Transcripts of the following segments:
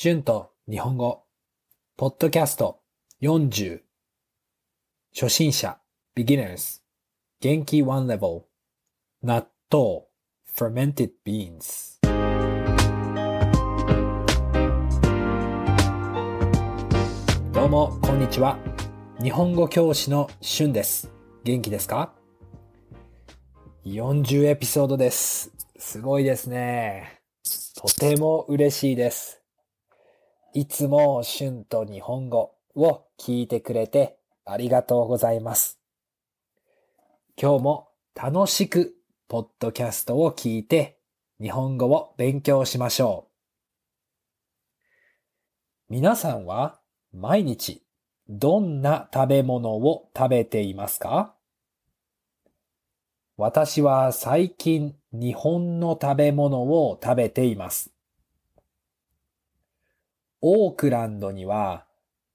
春と日本語、ポッドキャスト40、初心者、beginners、元気 one level、納豆、fermented beans。どうも、こんにちは。日本語教師の春です。元気ですか ?40 エピソードです。すごいですね。とても嬉しいです。いつも春と日本語を聞いてくれてありがとうございます。今日も楽しくポッドキャストを聞いて日本語を勉強しましょう。皆さんは毎日どんな食べ物を食べていますか？私は最近日本の食べ物を食べています。オークランドには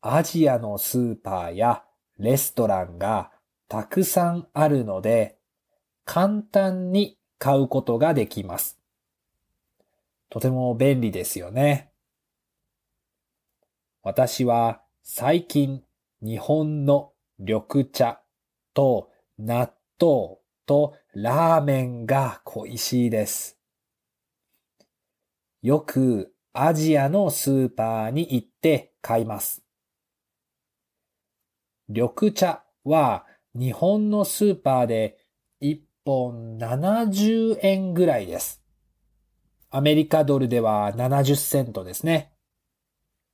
アジアのスーパーやレストランがたくさんあるので簡単に買うことができます。とても便利ですよね。私は最近日本の緑茶と納豆とラーメンが恋しいです。よくアジアのスーパーに行って買います。緑茶は日本のスーパーで1本70円ぐらいです。アメリカドルでは70セントですね。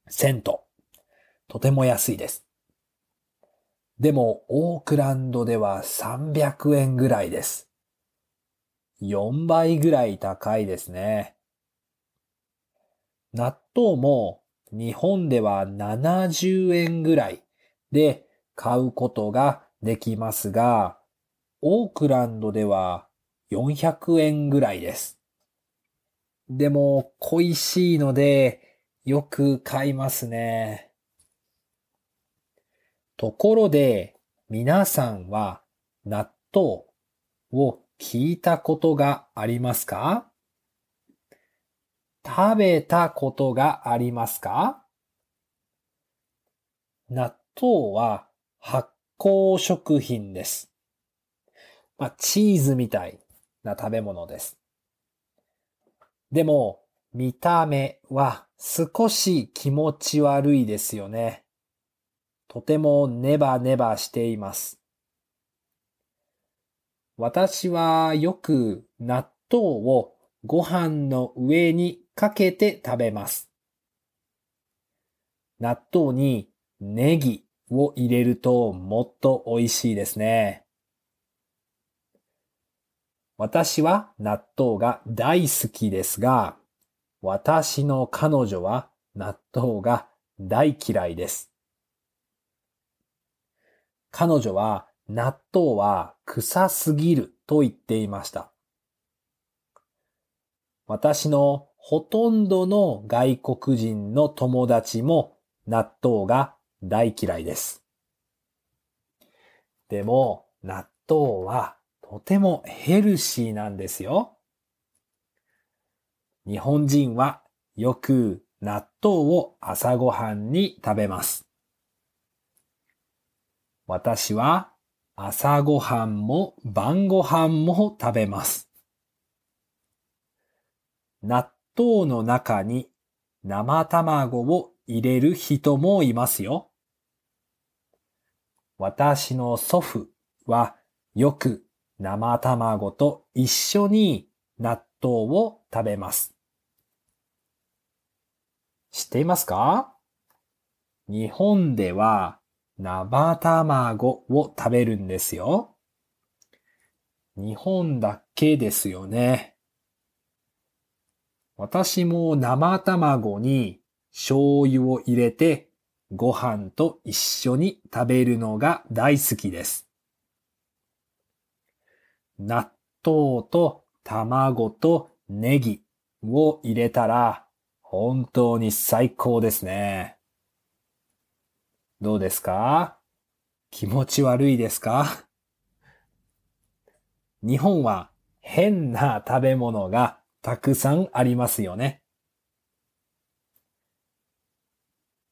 セント。とても安いです。でも、オークランドでは300円ぐらいです。4倍ぐらい高いですね。納豆も日本では70円ぐらいで買うことができますが、オークランドでは400円ぐらいです。でも恋しいのでよく買いますね。ところで皆さんは納豆を聞いたことがありますか？食べたことがありますか？納豆は発酵食品です。まあ、チーズみたいな食べ物です。でも、見た目は少し気持ち悪いですよね。とてもネバネバしています。私はよく納豆をご飯の上にかけて食べます。納豆にネギを入れるともっと美味しいですね。私は納豆が大好きですが、私の彼女は納豆が大嫌いです。彼女は納豆は臭すぎると言っていました。私のほとんどの外国人の友達も納豆が大嫌いです。でも納豆はとてもヘルシーなんですよ。日本人はよく納豆を朝ごはんに食べます。私は朝ごはんも晩ごはんも食べます。納豆の中に生卵を入れる人もいますよ。私の祖父はよく生卵と一緒に納豆を食べます。知っていますか？日本では生卵を食べるんですよ。日本だけですよね。私も生卵に醤油を入れてご飯と一緒に食べるのが大好きです。納豆と卵とネギを入れたら本当に最高ですね。どうですか？気持ち悪いですか？日本は変な食べ物がたくさんありますよね。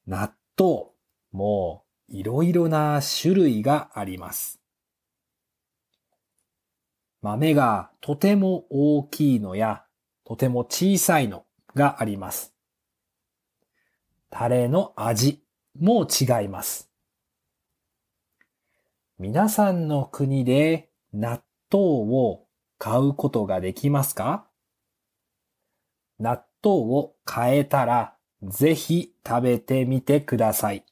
納豆、もいろいろな種類があります。豆がとても大きいのやとても小さいのがあります。タレの味も違います。皆さんの国で納豆を買うことができますか？納豆を買えたらぜひ食べてみてください。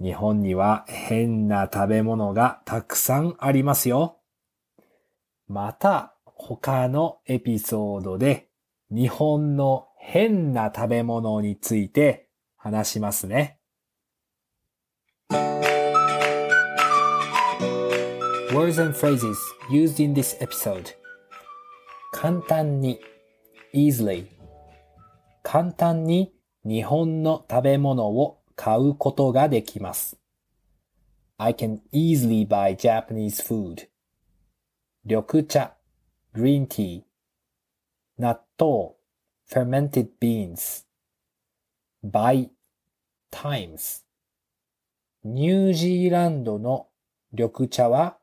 日本には変な食べ物がたくさんありますよ。また他のエピソードで日本の変な食べ物について話しますね。Words and phrases used in this episode 簡単に easily 簡単に日本の食べ物を買うことができます。I can easily buy Japanese food 緑茶 green tea 納豆 fermented beans by times ニュージーランドの緑茶は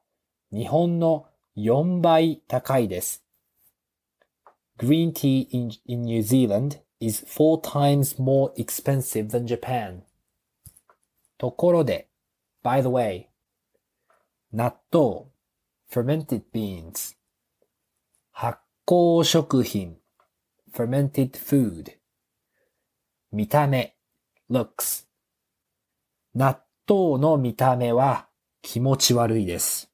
日本の4倍高いです。Green tea in, in New Zealand is four times more expensive than Japan. ところで、by the way, 納豆 fermented beans 発酵食品 fermented food 見た目 looks 納豆の見た目は気持ち悪いです。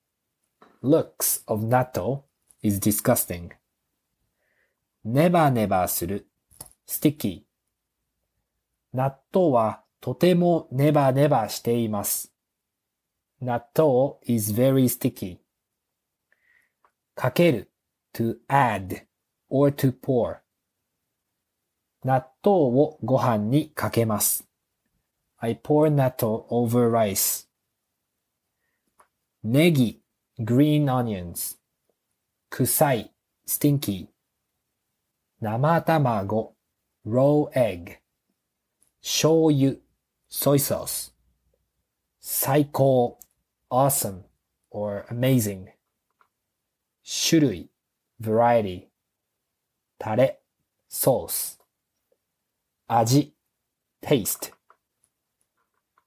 looks of natto is disgusting. ネバネバする sticky. 納豆はとてもネバネバしています。納豆 is very sticky. かける to add or to pour. 納豆をご飯にかけます。I pour natto over rice. ネギ green onions 臭い stinky 生卵 raw egg 醤油 soy sauce 最高 awesome or amazing 種類 variety タレ sauce 味 taste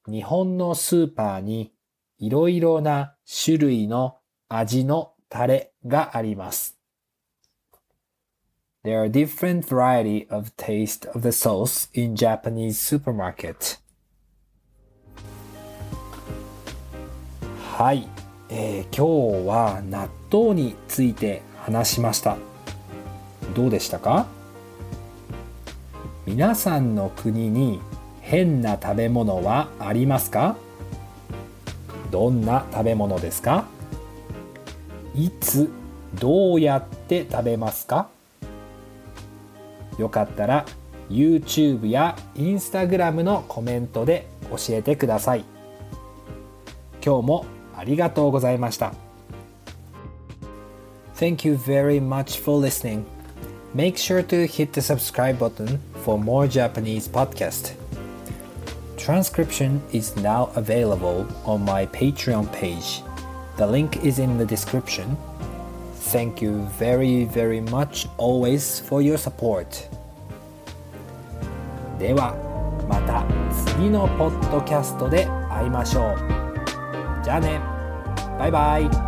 日本のスーパーにいろいろな種類の味のタレがあります。There are different variety of taste of the sauce in Japanese supermarket. はい、えー、今日は納豆について話しました。どうでしたか皆さんの国に変な食べ物はありますかどんな食べ物ですかいつどうやって食べますかよかったら YouTube や Instagram のコメントで教えてください。今日もありがとうございました。Thank you very much for listening. Make sure to hit the subscribe button for more Japanese podcast. Transcription is now available on my Patreon page. The link is in the description. Thank you very, very much always for your support. では、また次のポッドキャストで会いましょう。じゃあね。バイバイ。